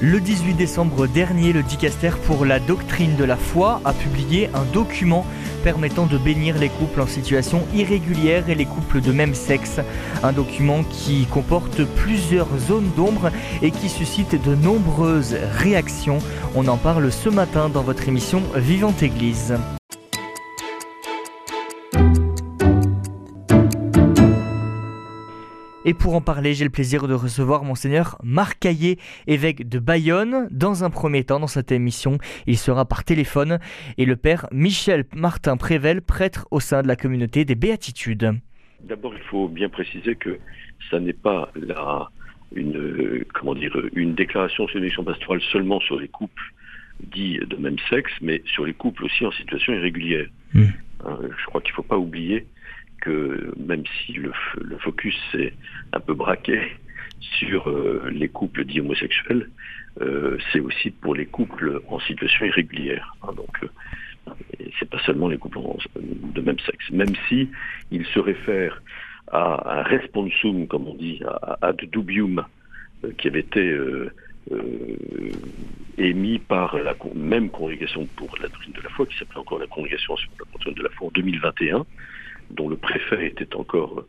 Le 18 décembre dernier, le Dicaster pour la doctrine de la foi a publié un document permettant de bénir les couples en situation irrégulière et les couples de même sexe. Un document qui comporte plusieurs zones d'ombre et qui suscite de nombreuses réactions. On en parle ce matin dans votre émission Vivante Église. Et pour en parler, j'ai le plaisir de recevoir monseigneur Marc Caillé, évêque de Bayonne. Dans un premier temps, dans cette émission, il sera par téléphone, et le père Michel Martin Prével, prêtre au sein de la communauté des Béatitudes. D'abord, il faut bien préciser que ça n'est pas une, comment dire, une déclaration sur l'élection pastorale seulement sur les couples dits de même sexe, mais sur les couples aussi en situation irrégulière. Hmm. Hein, je crois qu'il ne faut pas oublier que même si le, focus s'est un peu braqué sur euh, les couples dits homosexuels, euh, c'est aussi pour les couples en situation irrégulière. Hein, donc, euh, c'est pas seulement les couples de même sexe. Même si il se réfère à un responsum, comme on dit, à, ad dubium, qui avait été émis par la même congrégation pour la doctrine de la foi, qui s'appelait encore la congrégation sur la doctrine de la foi en 2021, dont le préfet était encore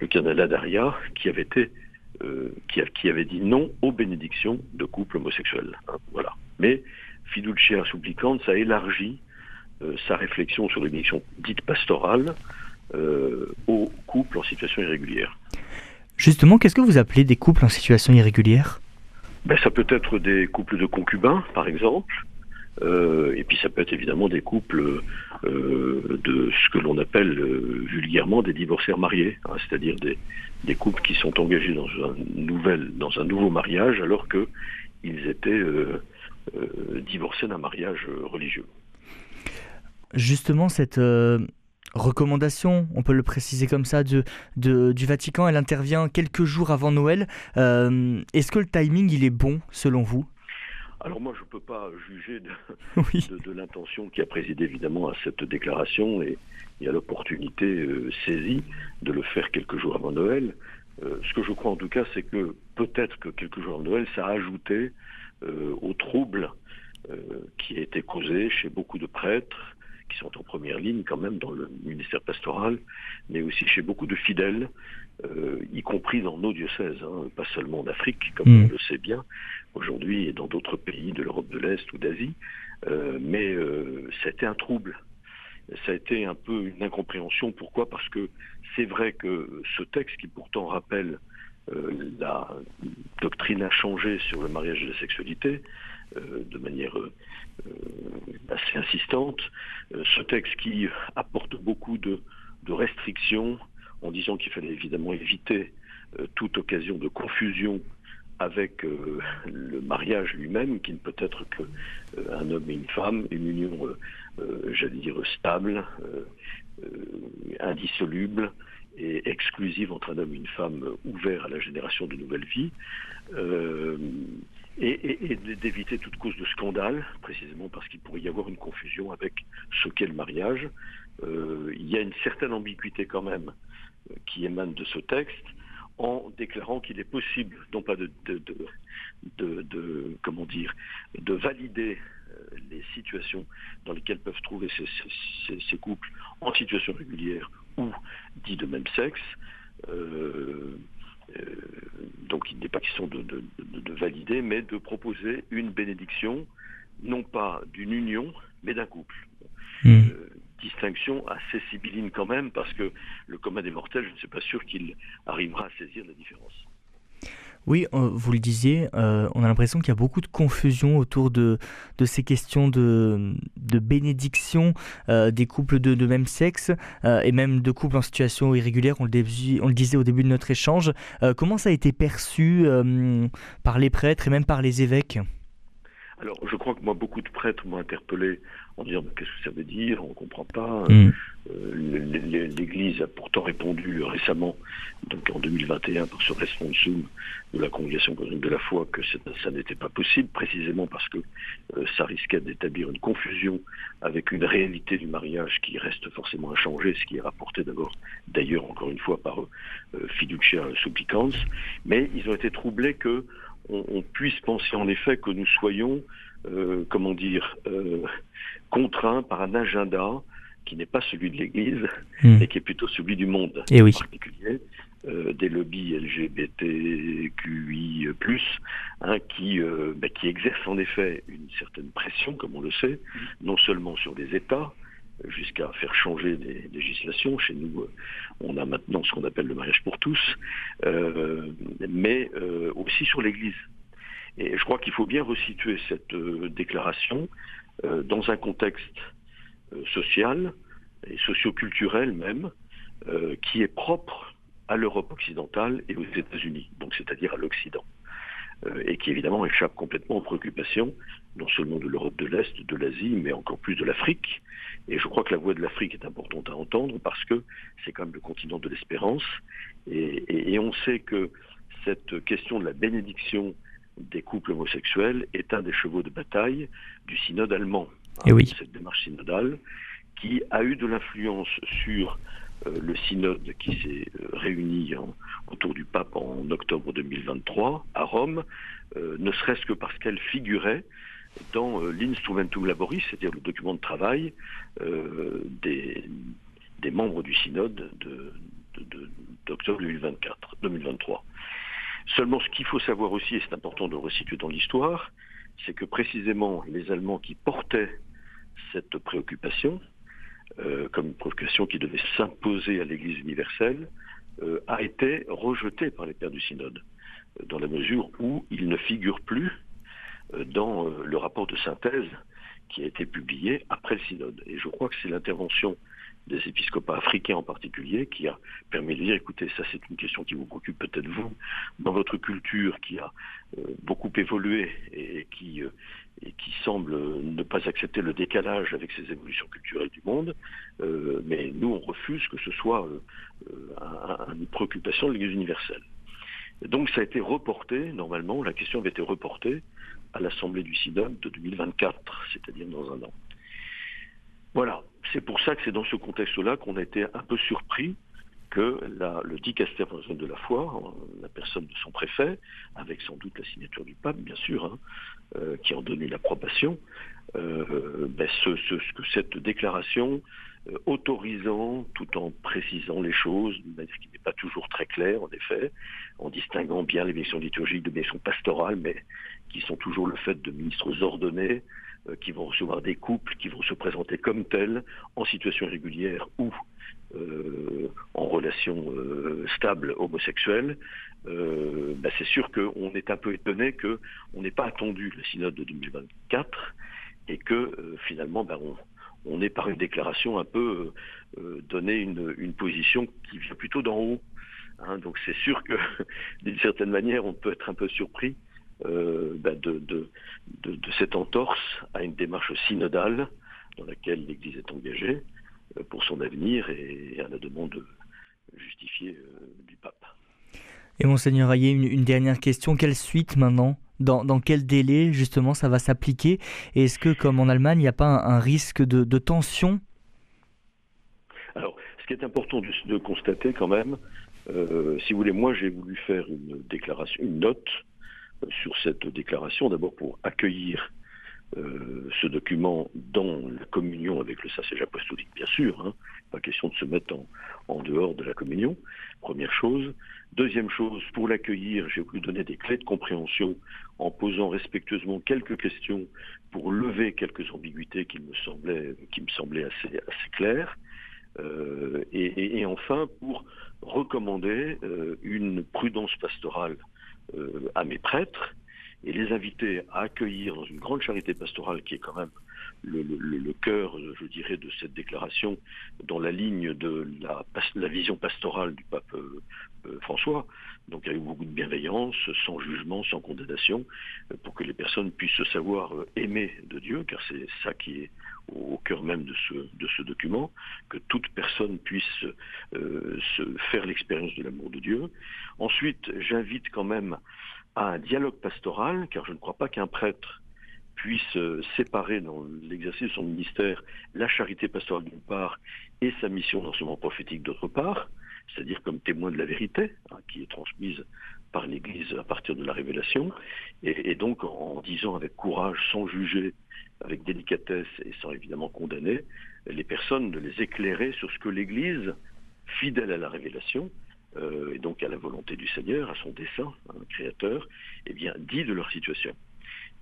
le cardinal Daria, qui avait été euh, qui, avait dit non aux bénédictions de couples homosexuels. Hein, voilà. Mais fiducia supplicante, ça élargit euh, sa réflexion sur les bénédictions dites pastorales euh, aux couples en situation irrégulière. Justement, qu'est-ce que vous appelez des couples en situation irrégulière? Ben, Ça peut être des couples de concubins, par exemple, euh, et puis ça peut être évidemment des couples euh, de ce que l'on appelle euh, vulgairement des divorcés mariés, hein, c'est-à-dire des, couples qui sont engagés dans un, nouvel, dans un nouveau mariage alors qu'ils étaient divorcés d'un mariage religieux. Justement, cette recommandation, on peut le préciser comme ça, du Vatican, elle intervient quelques jours avant Noël. Est-ce que le timing, il est bon selon vous? Alors moi, je ne peux pas juger de, l'intention qui a présidé évidemment à cette déclaration et, à l'opportunité euh, saisie de le faire quelques jours avant Noël. Euh, ce que je crois en tout cas, c'est que peut-être que quelques jours avant Noël, ça a ajouté euh, au trouble qui a été causé chez beaucoup de prêtres qui sont en première ligne quand même dans le ministère pastoral, mais aussi chez beaucoup de fidèles, y compris dans nos diocèses, hein, pas seulement en Afrique, comme hmm. on le sait bien, aujourd'hui et dans d'autres pays de l'Europe de l'Est ou d'Asie, euh, mais euh, ça a été un trouble. Ça a été un peu une incompréhension. Pourquoi? Parce que c'est vrai que ce texte qui pourtant rappelle euh, la doctrine a changé sur le mariage et la sexualité de manière assez insistante, ce texte qui apporte beaucoup de, restrictions en disant qu'il fallait évidemment éviter toute occasion de confusion avec euh, le mariage lui-même, qui ne peut être qu'un euh, homme et une femme, une union, euh, j'allais dire, stable, indissoluble et exclusive entre un homme et une femme ouvert à la génération de nouvelles vies, et, d'éviter toute cause de scandale, précisément parce qu'il pourrait y avoir une confusion avec ce qu'est le mariage. il y a une certaine ambiguïté quand même qui émane de ce texte, en déclarant qu'il est possible, non pas de, comment dire, de valider euh, les situations dans lesquelles peuvent trouver ces, couples en situation régulière ou dits de même sexe. Euh, euh, donc il n'est pas question de, valider, mais de proposer une bénédiction, non pas d'une union, mais d'un couple. Hmm distinction assez sibylline quand même, parce que le commun des mortels, je ne suis pas sûr qu'il arrivera à saisir la différence. Oui, euh, vous le disiez, euh, on a l'impression qu'il y a beaucoup de confusion autour de, ces questions de, bénédiction euh, des couples de, même sexe et même de couples en situation irrégulière, on le disait au début de notre échange. comment ça a été perçu par les prêtres et même par les évêques? Alors, je crois que moi, beaucoup de prêtres m'ont interpellé en disant qu'est-ce que ça veut dire, on ne comprend pas. Mm. Euh, L'Église a pourtant répondu récemment, donc en 2021, par ce responsum de la Congrégation de la foi, que ça n'était pas possible, précisément parce que euh, ça risquait d'établir une confusion avec une réalité du mariage qui reste forcément inchangée, ce qui est rapporté d'abord, d'ailleurs, encore une fois, par euh, Fiducia Supplicans. Mais ils ont été troublés que on, puisse penser en effet que nous soyons, euh, comment dire, euh, contraints par un agenda qui n'est pas celui de l'Église, hmm. mais qui est plutôt celui du monde, Et en oui. particulier euh, des lobbies LGBTQI+, hein, qui, bah, qui exercent en effet une certaine pression, comme on le sait, non seulement sur les États, jusqu'à faire changer des législations. Chez nous, euh, on a maintenant ce qu'on appelle le mariage pour tous, euh, mais euh, aussi sur l'Église. Et je crois qu'il faut bien resituer cette déclaration dans un contexte social et socioculturel même, qui est propre à l'Europe occidentale et aux États-Unis, donc c'est-à-dire à, l'Occident, et qui évidemment échappe complètement aux préoccupations non seulement de l'Europe de l'Est, de l'Asie, mais encore plus de l'Afrique, et je crois que la voix de l'Afrique est importante à entendre parce que c'est quand même le continent de l'espérance. Et, on sait que cette question de la bénédiction des couples homosexuels est un des chevaux de bataille du synode allemand. Et eh oui. Cette démarche synodale qui a eu de l'influence sur euh, le synode qui s'est euh, réuni autour du pape en octobre 2023 à Rome, euh, ne serait-ce que parce qu'elle figurait dans euh, l'instrumentum laboris, c'est-à-dire le document de travail euh, des, membres du synode d'octobre 2024, 2023. Seulement, ce qu'il faut savoir aussi, et c'est important de le resituer dans l'histoire, c'est que précisément les Allemands qui portaient cette préoccupation, euh, comme une préoccupation qui devait s'imposer à l'Église universelle, a été rejeté par les pères du synode, dans la mesure où il ne figure plus euh, dans euh, le rapport de synthèse qui a été publié après le synode. Et je crois que c'est l'intervention des épiscopats africains en particulier, qui a permis de dire, écoutez, ça c'est une question qui vous préoccupe peut-être vous, dans votre culture qui a euh, beaucoup évolué et, qui, et qui semble ne pas accepter le décalage avec ces évolutions culturelles du monde, mais nous on refuse que ce soit une préoccupation de l'Église universelle. donc ça a été reporté, normalement, la question avait été reportée à l'Assemblée du Synode de 2024, c'est-à-dire dans un an. Voilà, c'est pour ça que c'est dans ce contexte-là qu'on a été un peu surpris que le dicaster de la foi, la personne de son préfet, avec sans doute la signature du pape, bien sûr, hein, euh, qui en donné l'approbation, euh, ben que cette déclaration euh, autorisant, tout en précisant les choses, d'une manière qui n'est pas toujours très claire, en effet, en distinguant bien les missions liturgiques de missions pastorales, mais qui sont toujours le fait de ministres ordonnés, qui vont recevoir des couples, qui vont se présenter comme tels, en situation régulière ou euh, en relation euh, stable homosexuelle, bah, c'est sûr qu'on est un peu étonné qu'on n'ait pas attendu le synode de 2024 et que finalement bah, on, ait par une déclaration un peu donné une, position qui vient plutôt d'en haut. Hein. donc c'est sûr que d'une certaine manière on peut être un peu surpris euh, ben, de, de, cette entorse à une démarche synodale dans laquelle l'Église est engagée euh, pour son avenir et, à la demande justifiée euh, du pape. Et monseigneur Ayé, une, dernière question. Quelle suite maintenant? Dans, quel délai justement ça va s'appliquer? Et est-ce que comme en Allemagne, il n'y a pas un, risque de, tension? Alors, ce qui est important de, constater quand même, si vous voulez, moi j'ai voulu faire une déclaration, une note sur cette déclaration, d'abord pour accueillir euh, ce document dans la communion avec le sacerdage apostolique, bien sûr. Hein, pas question de se mettre en, dehors de la communion, première chose. Deuxième chose, pour l'accueillir, j'ai voulu donner des clés de compréhension en posant respectueusement quelques questions pour lever quelques ambiguïtés qui me semblaient, qui me semblaient assez, assez claires. Euh, et, enfin, pour recommander euh, une prudence pastorale à mes prêtres et les inviter à accueillir dans une grande charité pastorale qui est quand même le, cœur, je dirais, de cette déclaration dans la ligne de la, vision pastorale du pape euh, euh, François, donc avec beaucoup de bienveillance, sans jugement, sans condamnation, euh, pour que les personnes puissent se savoir aimer de Dieu, car c'est ça qui est au, cœur même de ce, de ce document, que toute personne puisse se faire l'expérience de l'amour de Dieu. Ensuite, j'invite quand même à un dialogue pastoral, car je ne crois pas qu'un prêtre puisse euh, séparer dans l'exercice de son ministère la charité pastorale d'une part et sa mission d'enseignement prophétique d'autre part, c'est-à-dire comme témoin de la vérité, hein, qui est transmise par l'Église à partir de la révélation, et, donc en disant avec courage, sans juger, avec délicatesse et sans évidemment condamner, les personnes de les éclairer sur ce que l'Église, fidèle à la révélation, euh, et donc à la volonté du Seigneur, à son dessein, un hein, créateur, eh bien, dit de leur situation.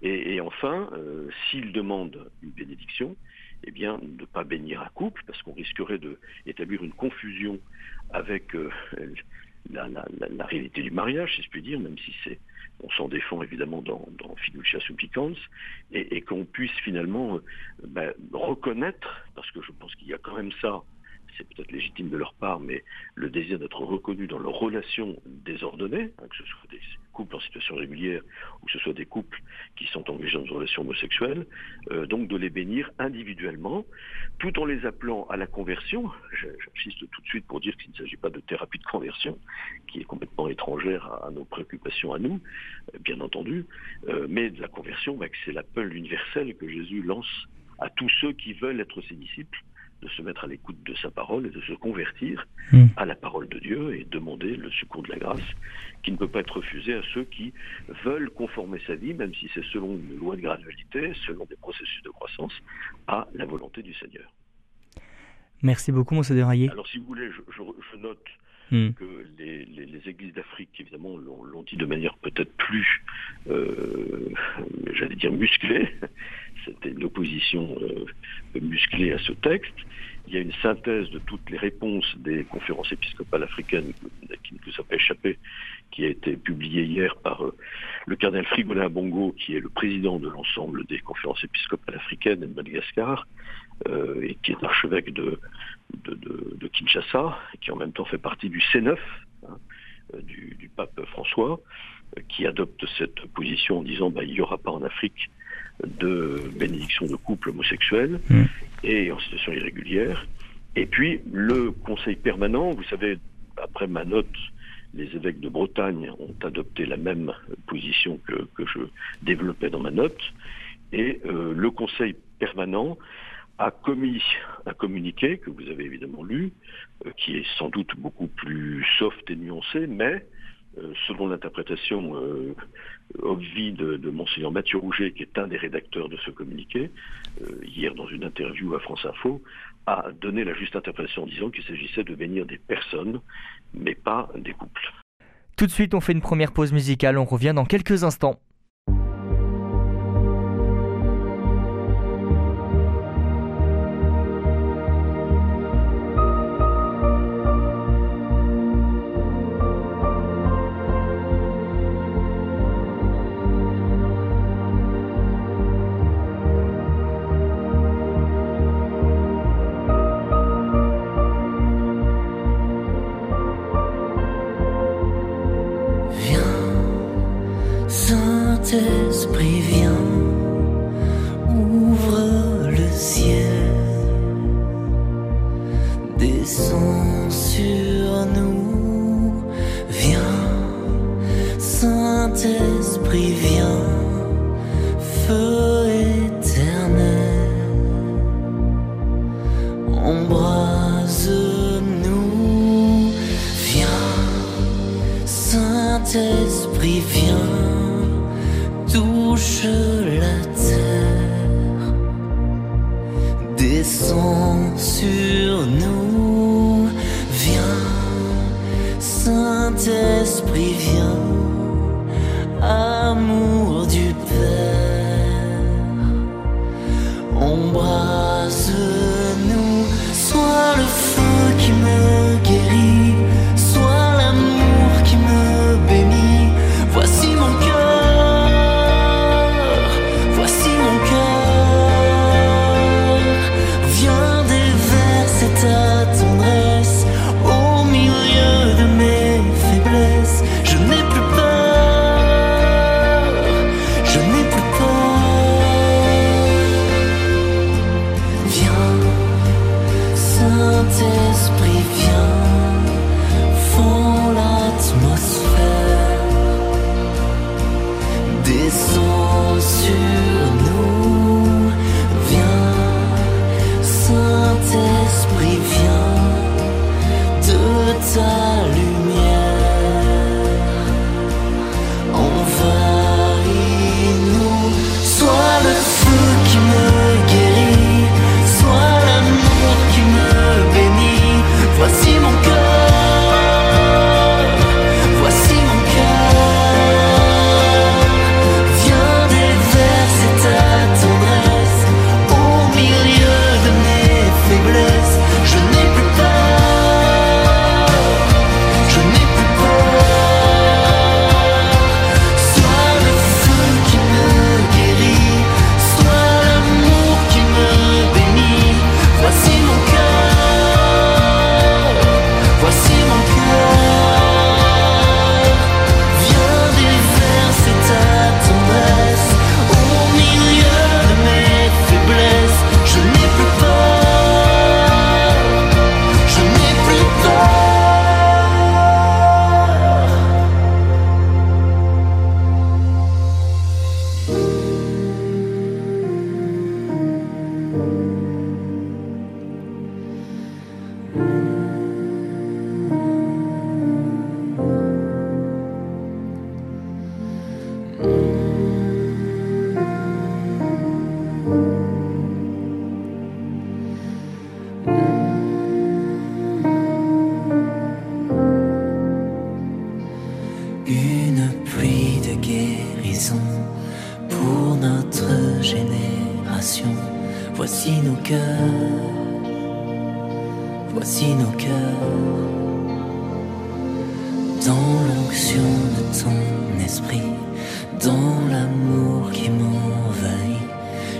Et, enfin, euh, s'il demande une bénédiction, eh bien, ne pas bénir un couple, parce qu'on risquerait d'établir une confusion avec euh, la, réalité du mariage, si je puis dire, même si c'est on s'en défend évidemment dans, dans Fiducia Supplicans, et, qu'on puisse finalement euh, ben, reconnaître, parce que je pense qu'il y a quand même ça c'est peut-être légitime de leur part, mais le désir d'être reconnu dans leurs relations désordonnées, hein, que ce soit des couples en situation régulière ou que ce soit des couples qui sont engagés dans une relation homosexuelle, euh, donc de les bénir individuellement, tout en les appelant à la conversion. J'insiste tout de suite pour dire qu'il ne s'agit pas de thérapie de conversion, qui est complètement étrangère à, nos préoccupations à nous, euh, bien entendu, euh, mais de la conversion, c'est l'appel universel que Jésus lance à tous ceux qui veulent être ses disciples de se mettre à l'écoute de sa parole et de se convertir hmm. à la parole de Dieu et demander le secours de la grâce qui ne peut pas être refusé à ceux qui veulent conformer sa vie, même si c'est selon une loi de gradualité, selon des processus de croissance, à la volonté du Seigneur. Merci beaucoup, Monseigneur Rayet. Alors, si vous voulez, je, note hmm. que les, églises d'Afrique, évidemment, l'ont dit de manière peut-être plus, euh, j'allais dire, musclée. C'était une opposition euh, musclée à ce texte. Il y a une synthèse de toutes les réponses des conférences épiscopales africaines qui ne nous a pas échappé, qui a été publiée hier par euh, le cardinal Frigolin Bongo, qui est le président de l'ensemble des conférences épiscopales africaines de Madagascar, euh, et qui est archevêque de, de, Kinshasa, et qui en même temps fait partie du C9, hein, du, pape François, qui adopte cette position en disant bah, il n'y aura pas en Afrique de bénédiction de couple homosexuels mm. Et en situation irrégulière. Et puis le Conseil permanent, vous savez, après ma note, les évêques de Bretagne ont adopté la même position que, je développais dans ma note, et euh, le Conseil permanent a commis un communiqué que vous avez évidemment lu, euh, qui est sans doute beaucoup plus soft et nuancé, mais euh, selon l'interprétation obvie de, de, Monseigneur Mathieu Rouget, qui est un des rédacteurs de ce communiqué, euh, hier dans une interview à France Info, a donné la juste interprétation en disant qu'il s'agissait de bénir des personnes, mais pas des couples. Tout de suite, on fait une première pause musicale, on revient dans quelques instants. prévu. Voici nos cœurs, voici nos cœurs, dans l'onction de ton esprit, dans l'amour qui m'envahit,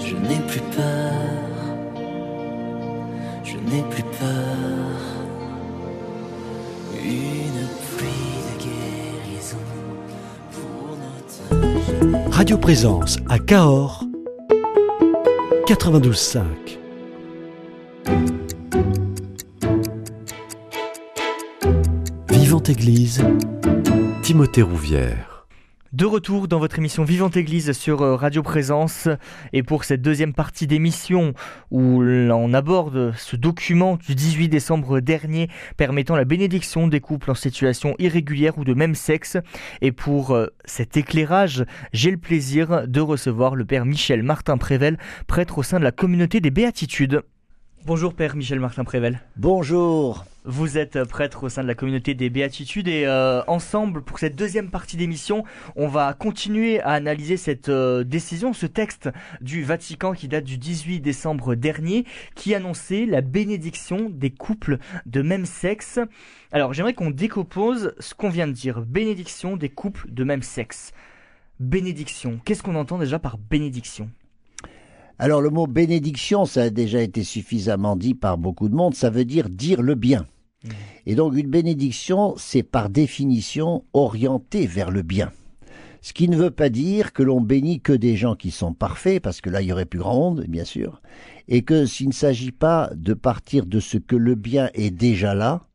je n'ai plus peur, je n'ai plus peur. Une pluie de guérison pour notre Radio Présence à Cahors 92.5. Vivante Église, Timothée Rouvière. De retour dans votre émission Vivante Église sur euh, Radio Présence et pour cette deuxième partie d'émission où l'on aborde ce document du 18 décembre dernier permettant la bénédiction des couples en situation irrégulière ou de même sexe et pour euh, cet éclairage j'ai le plaisir de recevoir le père Michel Martin Prével prêtre au sein de la communauté des béatitudes. Bonjour Père Michel Martin Prével. Bonjour. Vous êtes prêtre au sein de la communauté des Béatitudes et euh, ensemble, pour cette deuxième partie d'émission, on va continuer à analyser cette euh, décision, ce texte du Vatican qui date du 18 décembre dernier, qui annonçait la bénédiction des couples de même sexe. Alors j'aimerais qu'on décompose ce qu'on vient de dire, bénédiction des couples de même sexe. Bénédiction, qu'est-ce qu'on entend déjà par bénédiction? Alors le mot bénédiction, ça a déjà été suffisamment dit par beaucoup de monde, ça veut dire dire le bien. Mmh. Et donc une bénédiction, c'est par définition orienté vers le bien. Ce qui ne veut pas dire que l'on bénit que des gens qui sont parfaits, parce que là il y aurait plus grand monde, bien sûr, et que s'il ne s'agit pas de partir de ce que le bien est déjà là,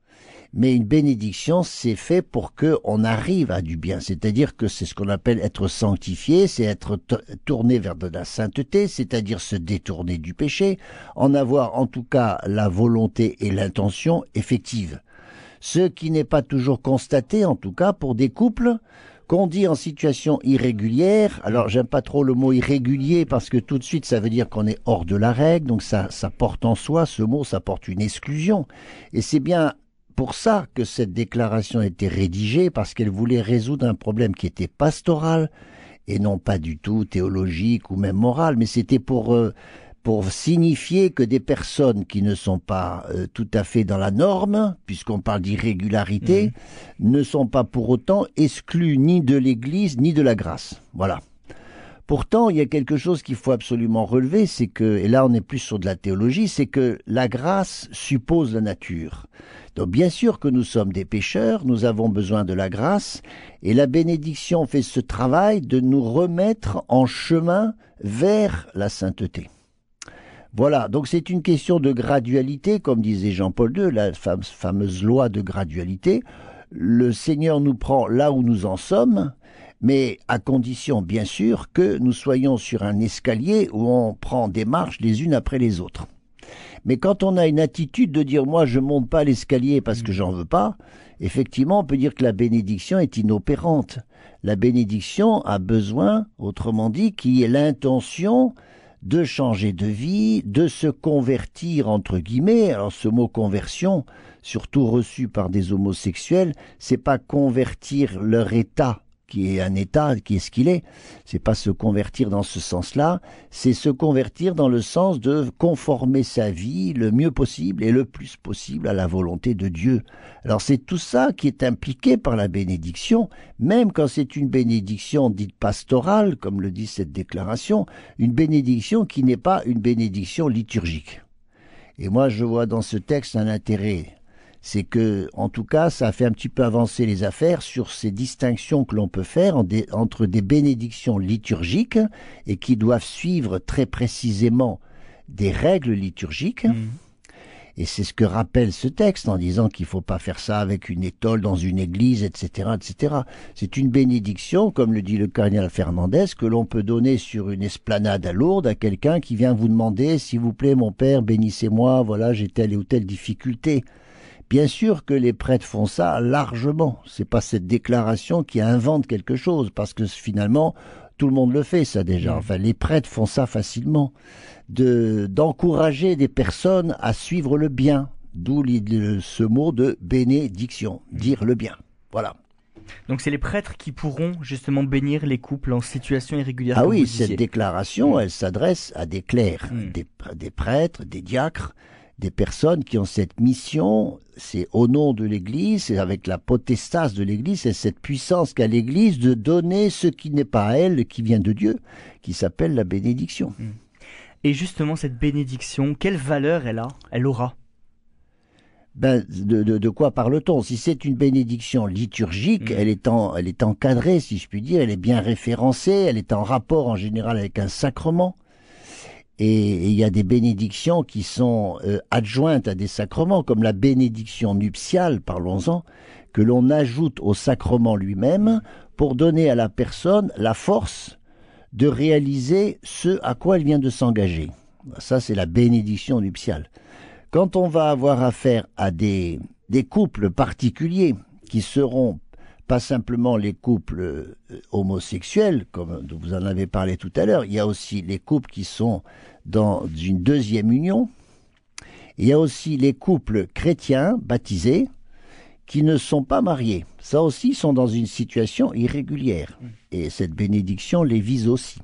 mais une bénédiction, c'est fait pour que on arrive à du bien. C'est-à-dire que c'est ce qu'on appelle être sanctifié, c'est être tourné vers de la sainteté, c'est-à-dire se détourner du péché, en avoir en tout cas la volonté et l'intention effective. Ce qui n'est pas toujours constaté, en tout cas pour des couples qu'on dit en situation irrégulière. Alors j'aime pas trop le mot irrégulier parce que tout de suite ça veut dire qu'on est hors de la règle, donc ça, ça porte en soi, ce mot, ça porte une exclusion. Et c'est bien pour ça que cette déclaration a été rédigée, parce qu'elle voulait résoudre un problème qui était pastoral et non pas du tout théologique ou même moral, mais c'était pour euh, pour signifier que des personnes qui ne sont pas euh, tout à fait dans la norme, puisqu'on parle d'irrégularité, mmh. ne sont pas pour autant exclues ni de l'Église ni de la grâce. Voilà. Pourtant, il y a quelque chose qu'il faut absolument relever, c'est que, et là on est plus sur de la théologie, c'est que la grâce suppose la nature. Donc bien sûr que nous sommes des pécheurs, nous avons besoin de la grâce, et la bénédiction fait ce travail de nous remettre en chemin vers la sainteté. Voilà, donc c'est une question de gradualité, comme disait Jean-Paul II, la fameuse loi de gradualité. Le Seigneur nous prend là où nous en sommes, mais à condition bien sûr que nous soyons sur un escalier où on prend des marches les unes après les autres. Mais quand on a une attitude de dire moi je monte pas l'escalier parce que j'en veux pas, effectivement on peut dire que la bénédiction est inopérante. La bénédiction a besoin, autrement dit, qui est l'intention de changer de vie, de se convertir entre guillemets. Alors ce mot conversion, surtout reçu par des homosexuels, c'est pas convertir leur état qui est un état, qui est ce qu'il est. C'est pas se convertir dans ce sens-là, c'est se convertir dans le sens de conformer sa vie le mieux possible et le plus possible à la volonté de Dieu. Alors c'est tout ça qui est impliqué par la bénédiction, même quand c'est une bénédiction dite pastorale, comme le dit cette déclaration, une bénédiction qui n'est pas une bénédiction liturgique. Et moi je vois dans ce texte un intérêt c'est que, en tout cas, ça a fait un petit peu avancer les affaires sur ces distinctions que l'on peut faire entre des bénédictions liturgiques et qui doivent suivre très précisément des règles liturgiques. Mmh. Et c'est ce que rappelle ce texte en disant qu'il ne faut pas faire ça avec une étole dans une église, etc., etc. C'est une bénédiction, comme le dit le cardinal Fernandez, que l'on peut donner sur une esplanade à Lourdes à quelqu'un qui vient vous demander, s'il vous plaît, mon père, bénissez-moi, voilà, j'ai telle ou telle difficulté. Bien sûr que les prêtres font ça largement. C'est pas cette déclaration qui invente quelque chose, parce que finalement, tout le monde le fait, ça déjà. Enfin, les prêtres font ça facilement. De, d'encourager des personnes à suivre le bien. D'où ce mot de bénédiction. Dire le bien. Voilà. Donc c'est les prêtres qui pourront justement bénir les couples en situation irrégulière. Ah oui, cette déclaration, elle s'adresse à des clercs, Mm. des prêtres, des diacres, des personnes qui ont cette mission, c'est au nom de l'Église, c'est avec la potestas de l'Église, c'est cette puissance qu'a l'Église de donner ce qui n'est pas à elle, qui vient de Dieu, qui s'appelle la bénédiction. Et justement cette bénédiction, quelle valeur elle a Elle aura? Ben, de, de- de quoi parle-t-on? Si c'est une bénédiction liturgique, Mm. elle, est en, elle est encadrée, si je puis dire, elle est bien référencée, elle est en rapport en général avec un sacrement. Et il y a des bénédictions qui sont euh, adjointes à des sacrements, comme la bénédiction nuptiale, parlons-en, que l'on ajoute au sacrement lui-même pour donner à la personne la force de réaliser ce à quoi elle vient de s'engager. Ça, c'est la bénédiction nuptiale. Quand on va avoir affaire à des, des couples particuliers qui seront pas simplement les couples euh, homosexuels, comme vous en avez parlé tout à l'heure, il y a aussi les couples qui sont dans une deuxième union, il y a aussi les couples chrétiens baptisés qui ne sont pas mariés. Ça aussi sont dans une situation irrégulière. Et cette bénédiction les vise aussi.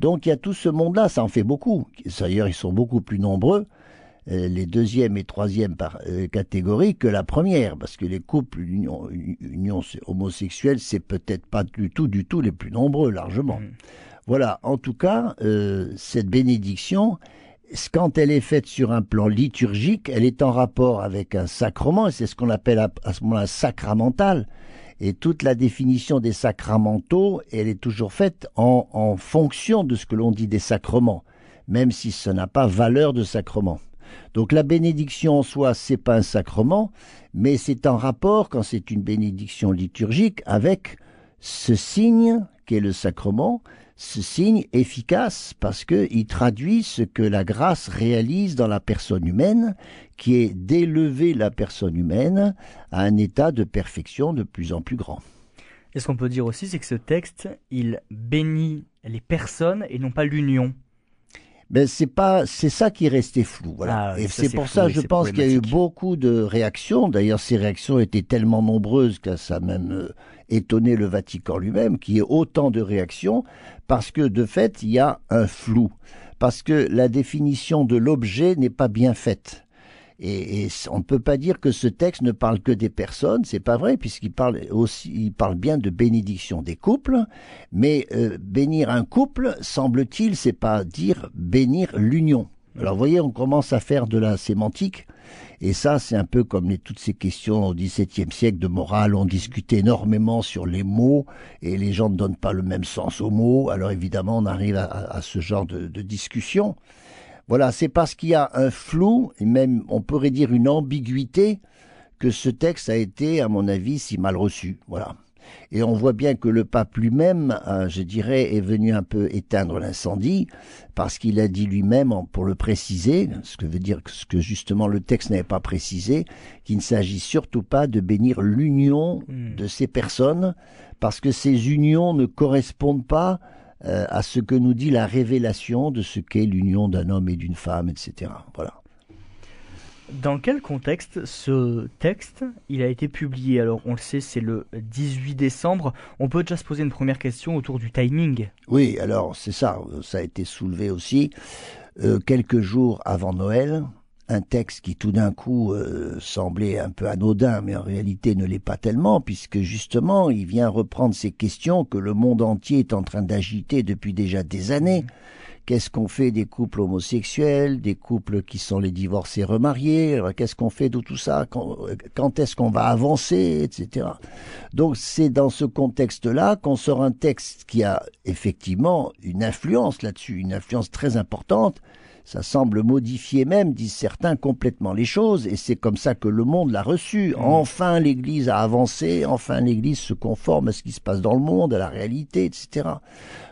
Donc il y a tout ce monde-là, ça en fait beaucoup. D'ailleurs, ils sont beaucoup plus nombreux les deuxième et troisième par, euh, catégories que la première, parce que les couples union, union homosexuelle, c'est peut-être pas du tout, du tout les plus nombreux, largement. Mm. Voilà, en tout cas, euh, cette bénédiction, quand elle est faite sur un plan liturgique, elle est en rapport avec un sacrement, et c'est ce qu'on appelle à, à ce moment-là sacramental. Et toute la définition des sacramentaux, elle est toujours faite en, en fonction de ce que l'on dit des sacrements, même si ça n'a pas valeur de sacrement. Donc la bénédiction en soi, c'est pas un sacrement, mais c'est en rapport, quand c'est une bénédiction liturgique, avec ce signe qu'est le sacrement, ce signe efficace parce qu'il traduit ce que la grâce réalise dans la personne humaine, qui est d'élever la personne humaine à un état de perfection de plus en plus grand. Et ce qu'on peut dire aussi, c'est que ce texte, il bénit les personnes et non pas l'union. Ben c'est pas, c'est ça qui est resté flou. Voilà. Ah et c'est pour flou ça, je pense qu'il y a eu beaucoup de réactions. D'ailleurs, ces réactions étaient tellement nombreuses que ça a même euh, étonné le Vatican lui-même, qu'il y ait autant de réactions, parce que de fait, il y a un flou, parce que la définition de l'objet n'est pas bien faite. Et, on ne peut pas dire que ce texte ne parle que des personnes, c'est pas vrai, puisqu'il parle aussi, il parle bien de bénédiction des couples, mais euh, bénir un couple, semble-t-il, c'est pas dire bénir l'union. Alors, vous voyez, on commence à faire de la sémantique, et ça, c'est un peu comme toutes ces questions au XVIIe siècle de morale. On discutait énormément sur les mots, et les gens ne donnent pas le même sens aux mots. Alors, évidemment, on arrive à, ce genre de discussion. Voilà, c'est parce qu'il y a un flou, et même on pourrait dire une ambiguïté, que ce texte a été, à mon avis, si mal reçu. Voilà. Et on voit bien que le pape lui-même, euh, je dirais, est venu un peu éteindre l'incendie, parce qu'il a dit lui-même, pour le préciser, ce que veut dire que ce que justement le texte n'avait pas précisé, qu'il ne s'agit surtout pas de bénir l'union Hmm. de ces personnes, parce que ces unions ne correspondent pas euh, à ce que nous dit la révélation de ce qu'est l'union d'un homme et d'une femme, etc. Voilà. Dans quel contexte ce texte il a été publié? Alors on le sait, c'est le 18 décembre. On peut déjà se poser une première question autour du timing. Oui, alors c'est ça, ça a été soulevé aussi euh, quelques jours avant Noël, un texte qui tout d'un coup euh, semblait un peu anodin, mais en réalité ne l'est pas tellement, puisque justement il vient reprendre ces questions que le monde entier est en train d'agiter depuis déjà des années. Qu'est-ce qu'on fait des couples homosexuels, des couples qui sont les divorcés remariés? Qu'est-ce qu'on fait de tout ça? Quand, quand est-ce qu'on va avancer, etc. Donc c'est dans ce contexte-là qu'on sort un texte qui a effectivement une influence là-dessus, une influence très importante. Ça semble modifier même, disent certains, complètement les choses, et c'est comme ça que le monde l'a reçu. Enfin, l'Église a avancé, enfin, l'Église se conforme à ce qui se passe dans le monde, à la réalité, etc.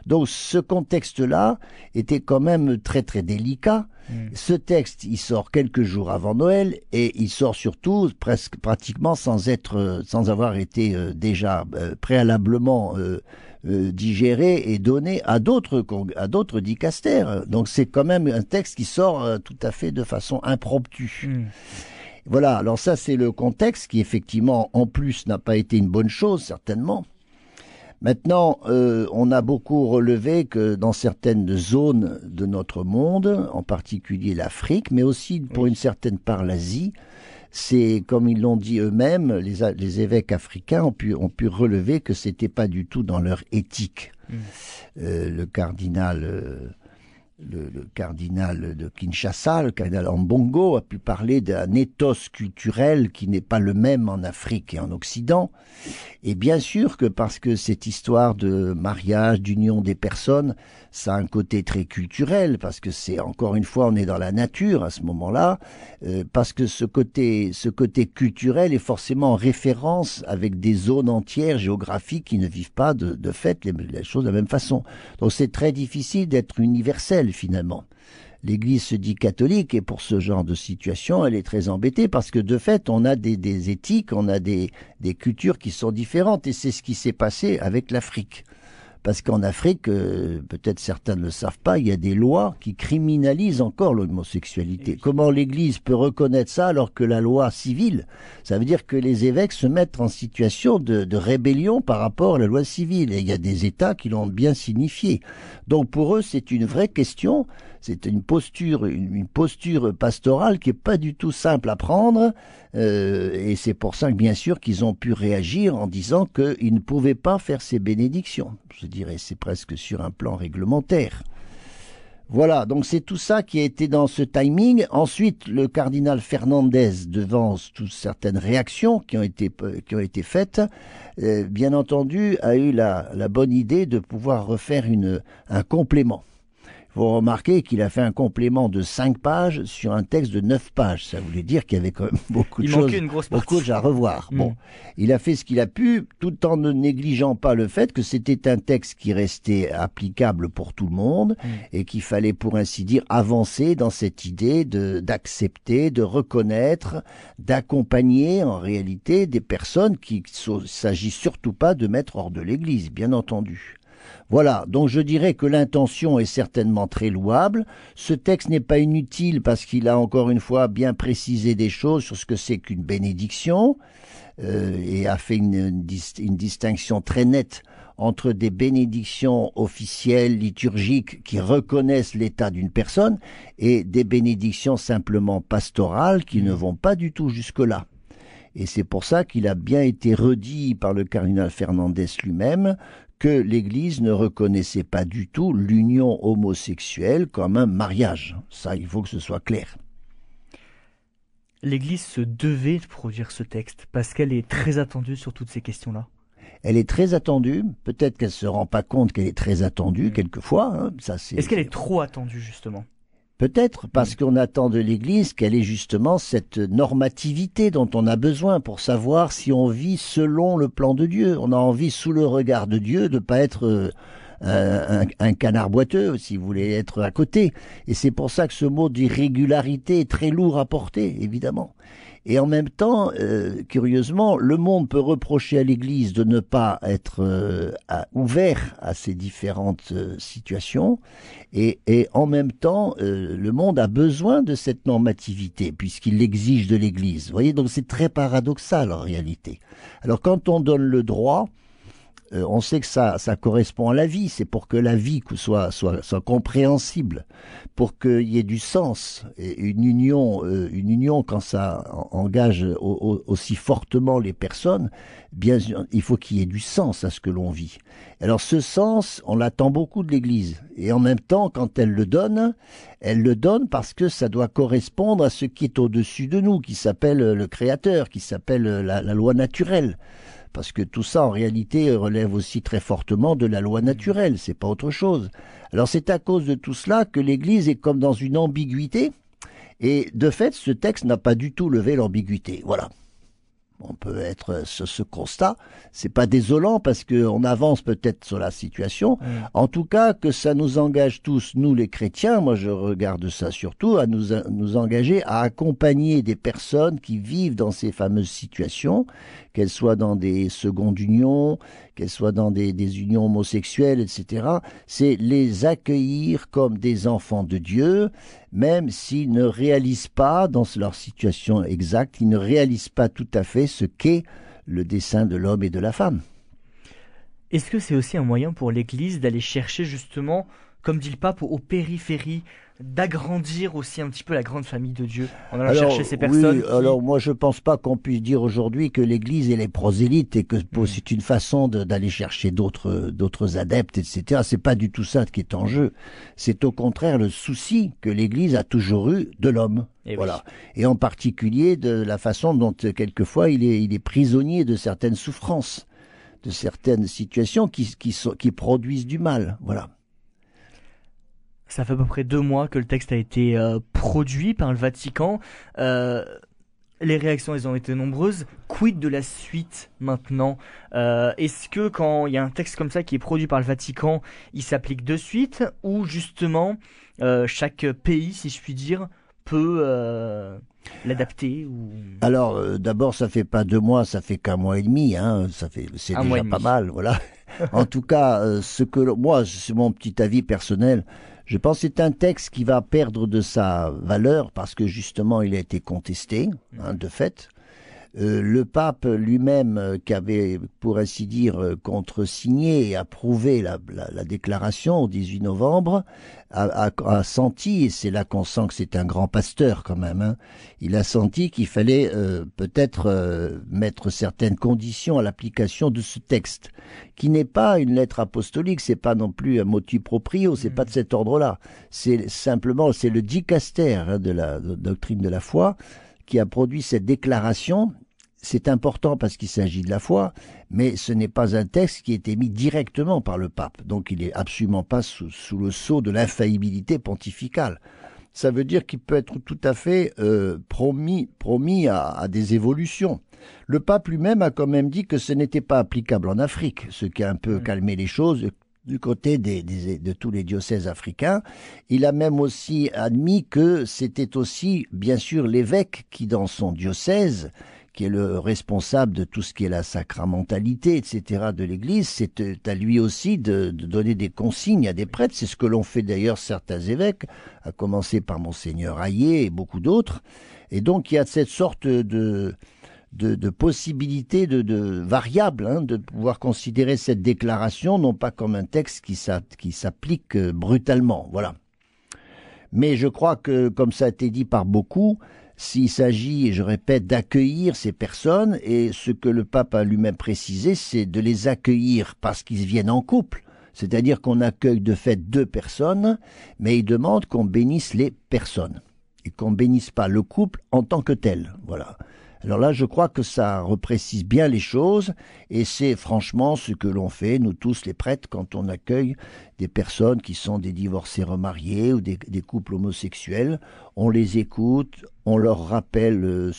Donc, ce contexte-là était quand même très, très délicat. Ce texte, il sort quelques jours avant Noël, et il sort surtout presque, pratiquement sans être, euh, sans avoir été euh, déjà euh, préalablement euh, euh, digéré et donné à d'autres à d'autres dicastères. Donc c'est quand même un texte qui sort euh, tout à fait de façon impromptue. Hmm. Voilà, alors ça c'est le contexte qui effectivement en plus n'a pas été une bonne chose certainement. Maintenant, euh, on a beaucoup relevé que dans certaines zones de notre monde, en particulier l'Afrique, mais aussi pour une certaine part l'Asie, c'est comme ils l'ont dit eux-mêmes, les, les, évêques africains ont pu, ont pu relever que c'était pas du tout dans leur éthique. Mm. Euh, le cardinal euh, le, le, cardinal de Kinshasa, le cardinal Mbongo, a pu parler d'un ethos culturel qui n'est pas le même en Afrique et en Occident. Et bien sûr que parce que cette histoire de mariage, d'union des personnes, ça a un côté très culturel, parce que c'est encore une fois, on est dans la nature à ce moment-là, euh, parce que ce côté, ce côté culturel est forcément en référence avec des zones entières géographiques qui ne vivent pas de, fait les, choses de la même façon. Donc c'est très difficile d'être universel finalement. L'Église se dit catholique et pour ce genre de situation, elle est très embêtée parce que de fait, on a des, des éthiques, on a des, des cultures qui sont différentes et c'est ce qui s'est passé avec l'Afrique. Parce qu'en Afrique, euh, peut-être certains ne le savent pas, il y a des lois qui criminalisent encore l'homosexualité. Comment l'Église peut reconnaître ça alors que la loi civile, ça veut dire que les évêques se mettent en situation de, de rébellion par rapport à la loi civile. Et il y a des États qui l'ont bien signifié. Donc pour eux, c'est une vraie question c'est une posture, une, une, posture pastorale qui est pas du tout simple à prendre, euh, et c'est pour ça que bien sûr qu'ils ont pu réagir en disant qu'ils ne pouvaient pas faire ces bénédictions. Je dirais c'est presque sur un plan réglementaire. Voilà, donc c'est tout ça qui a été dans ce timing. Ensuite, le cardinal Fernandez, devant toutes certaines réactions qui ont été, été faites, euh, bien entendu, a eu la, bonne idée de pouvoir refaire un complément vous remarquez qu'il a fait un complément de 5 pages sur un texte de 9 pages. Ça voulait dire qu'il y avait quand même beaucoup de il choses, une grosse beaucoup de choses à revoir. Mm. Bon, il a fait ce qu'il a pu, tout en ne négligeant pas le fait que c'était un texte qui restait applicable pour tout le monde mm. et qu'il fallait, pour ainsi dire, avancer dans cette idée de d'accepter, de reconnaître, d'accompagner en réalité des personnes qui s'agit surtout pas de mettre hors de l'Église, bien entendu. Voilà, donc je dirais que l'intention est certainement très louable. Ce texte n'est pas inutile parce qu'il a encore une fois bien précisé des choses sur ce que c'est qu'une bénédiction euh, et a fait une, une, une distinction très nette entre des bénédictions officielles, liturgiques, qui reconnaissent l'état d'une personne, et des bénédictions simplement pastorales qui ne vont pas du tout jusque-là. Et c'est pour ça qu'il a bien été redit par le cardinal Fernandez lui-même que l'Église ne reconnaissait pas du tout l'union homosexuelle comme un mariage. Ça, il faut que ce soit clair. L'Église se devait de produire ce texte parce qu'elle est très attendue sur toutes ces questions-là. Elle est très attendue. Peut-être qu'elle se rend pas compte qu'elle est très attendue mmh. quelquefois. Hein. Ça, c'est. Est-ce qu'elle est trop attendue justement? Peut-être parce qu'on attend de l'Église qu'elle ait justement cette normativité dont on a besoin pour savoir si on vit selon le plan de Dieu. On a envie, sous le regard de Dieu, de pas être euh, un, un, canard boiteux, si vous voulez être à côté. Et c'est pour ça que ce mot d'irrégularité est très lourd à porter, évidemment. Et en même temps, euh, curieusement, le monde peut reprocher à l'Église de ne pas être euh, ouvert à ces différentes euh, situations, et, et, en même temps, euh, le monde a besoin de cette normativité puisqu'il l'exige de l'Église. Vous voyez, donc c'est très paradoxal en réalité. Alors quand on donne le droit, euh, on sait que ça, ça correspond à la vie. C'est pour que la vie soit, soit, soit compréhensible, pour qu'il y ait du sens. Et une union, euh, une union quand ça engage au, au, aussi fortement les personnes, bien sûr, il faut qu'il y ait du sens à ce que l'on vit. Alors ce sens, on l'attend beaucoup de l'Église. Et en même temps, quand elle le donne, elle le donne parce que ça doit correspondre à ce qui est au-dessus de nous, qui s'appelle le Créateur, qui s'appelle la loi naturelle parce que tout ça en réalité relève aussi très fortement de la loi naturelle, c'est pas autre chose. Alors c'est à cause de tout cela que l'Église est comme dans une ambiguïté, et de fait ce texte n'a pas du tout levé l'ambiguïté. Voilà on peut être sur ce constat. C'est pas désolant parce qu'on avance peut-être sur la situation. Mmh. En tout cas, que ça nous engage tous, nous les chrétiens, moi je regarde ça surtout, à nous, à nous engager à accompagner des personnes qui vivent dans ces fameuses situations, qu'elles soient dans des secondes unions, qu'elles soient dans des, unions homosexuelles, etc., c'est les accueillir comme des enfants de Dieu, même s'ils ne réalisent pas, dans leur situation exacte, ils ne réalisent pas tout à fait ce qu'est le dessein de l'homme et de la femme. Est-ce que c'est aussi un moyen pour l'Église d'aller chercher justement, comme dit le pape, aux périphéries d'agrandir aussi un petit peu la grande famille de Dieu en allant chercher ces personnes. Oui, alors moi je pense pas qu'on puisse dire aujourd'hui que l'Église est les prosélytes et que c'est une façon d'aller chercher d'autres d'autres adeptes, etc. C'est pas du tout ça qui est en jeu. C'est au contraire le souci que l'Église a toujours eu de l'homme. Et voilà. Et en particulier de la façon dont quelquefois il est, il est prisonnier de certaines souffrances, de certaines situations qui, qui, sont, qui produisent du mal. Voilà. Ça fait à peu près deux mois que le texte a été euh, produit par le Vatican. Euh, les réactions, elles ont été nombreuses. Quid de la suite maintenant? Euh, Est-ce que quand il y a un texte comme ça qui est produit par le Vatican, il s'applique de suite? Ou justement chaque pays, si je puis dire, peut l'adapter ou... Alors d'abord, ça fait pas deux mois, ça fait qu'un mois et demi. Hein. Ça fait, c'est déjà pas mal, voilà. en tout cas, ce que moi, c'est mon petit avis personnel. Je pense que c'est un texte qui va perdre de sa valeur parce que justement il a été contesté, hein, de fait. Euh, le pape lui-même, euh, qui avait, pour ainsi dire, euh, contresigné et approuvé la, la, déclaration au 18 novembre, a, a, senti, et c'est là qu'on sent que c'est un grand pasteur quand même, hein, il a senti qu'il fallait peut-être mettre certaines conditions à l'application de ce texte, qui n'est pas une lettre apostolique, c'est pas non plus un motu proprio, c'est pas de cet ordre-là. C'est simplement, c'est le dicaster hein, de la doctrine de la foi qui a produit cette déclaration c'est important parce qu'il s'agit de la foi, mais ce n'est pas un texte qui a été mis directement par le pape, donc il n'est absolument pas sous, le sceau de l'infaillibilité pontificale. Ça veut dire qu'il peut être tout à fait euh, promis, promis à, des évolutions. Le pape lui-même a quand même dit que ce n'était pas applicable en Afrique, ce qui a un peu calmé les choses du côté de tous les diocèses africains. Il a même aussi admis que c'était aussi, bien sûr, l'évêque qui, dans son diocèse, qui est le responsable de tout ce qui est la sacramentalité, etc. de l'Église, c'est euh, à lui aussi de, donner des consignes à des prêtres. C'est ce que l'ont fait d'ailleurs certains évêques, à commencer par monseigneur Hayé et beaucoup d'autres. Et donc il y a cette sorte de de, de possibilité de, de variable, hein, de pouvoir considérer cette déclaration non pas comme un texte qui s'applique euh, brutalement, voilà. Mais je crois que, comme ça a été dit par beaucoup, s'il s'agit, je répète, d'accueillir ces personnes, et ce que le pape a lui-même précisé, c'est de les accueillir parce qu'ils viennent en couple, c'est-à-dire qu'on accueille de fait deux personnes, mais il demande qu'on bénisse les personnes, et qu'on bénisse pas le couple en tant que tel, voilà. Alors là, je crois que ça reprécise bien les choses, et c'est franchement ce que l'on fait, nous tous les prêtres, quand on accueille des personnes qui sont des divorcés remariés ou des, couples homosexuels. On les écoute, on leur rappelle, euh,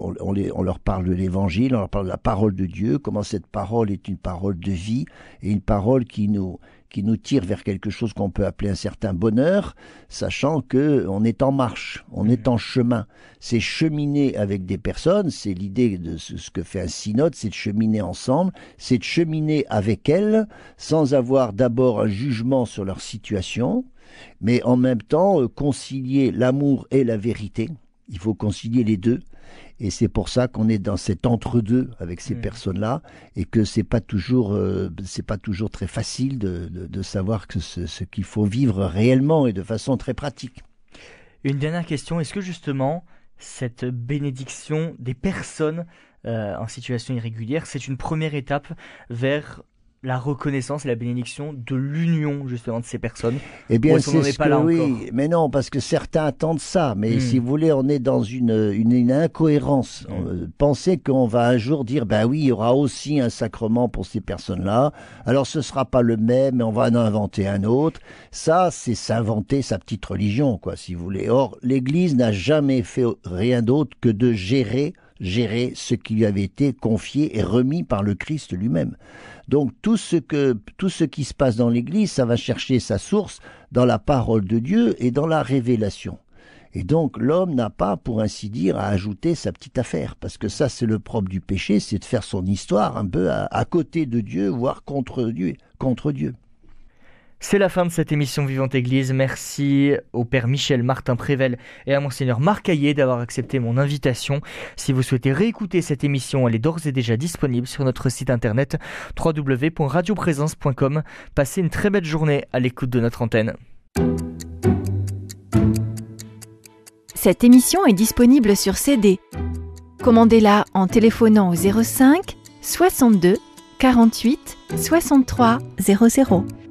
on, on, leur parle de l'évangile, on leur parle de la parole de Dieu, comment cette parole est une parole de vie et une parole qui nous, qui nous tire vers quelque chose qu'on peut appeler un certain bonheur, sachant que on est en marche, on est en chemin. C'est cheminer avec des personnes, c'est l'idée de ce que fait un synode, c'est de cheminer ensemble, c'est de cheminer avec elles, sans avoir d'abord un jugement sur leur situation, mais en même temps euh, concilier l'amour et la vérité. Il faut concilier les deux. Et c'est pour ça qu'on est dans cet entre-deux avec ces mmh. personnes-là et que c'est pas toujours, euh, c'est pas toujours très facile de, de, savoir que ce, ce qu'il faut vivre réellement et de façon très pratique. Une dernière question, est-ce que justement cette bénédiction des personnes euh, en situation irrégulière, c'est une première étape vers la reconnaissance et la bénédiction de l'union justement de ces personnes Eh bien, c'est ce que, oui, mais non, parce que certains attendent ça. Mais hmm. si vous voulez, on est dans une, une, incohérence. Euh, Pensez qu'on va un jour dire, ben oui, il y aura aussi un sacrement pour ces personnes-là. Alors ce sera pas le même, mais on va en inventer un autre. Ça, c'est s'inventer sa petite religion, quoi, si vous voulez. Or, l'Église n'a jamais fait rien d'autre que de gérer gérer ce qui lui avait été confié et remis par le Christ lui-même. Donc tout ce que tout ce qui se passe dans l'Église, ça va chercher sa source dans la parole de Dieu et dans la révélation. Et donc l'homme n'a pas, pour ainsi dire, à ajouter sa petite affaire, parce que ça c'est le propre du péché, c'est de faire son histoire un peu à, à côté de Dieu, voire contre Dieu. Contre Dieu. C'est la fin de cette émission Vivante Église. Merci au Père Michel Martin Prével et à Monseigneur Marc Hayet d'avoir accepté mon invitation. Si vous souhaitez réécouter cette émission, elle est d'ores et déjà disponible sur notre site internet www.radioprésence.com. Passez une très belle journée à l'écoute de notre antenne. Cette émission est disponible sur CD. Commandez-la en téléphonant au 05 62 48 63 00.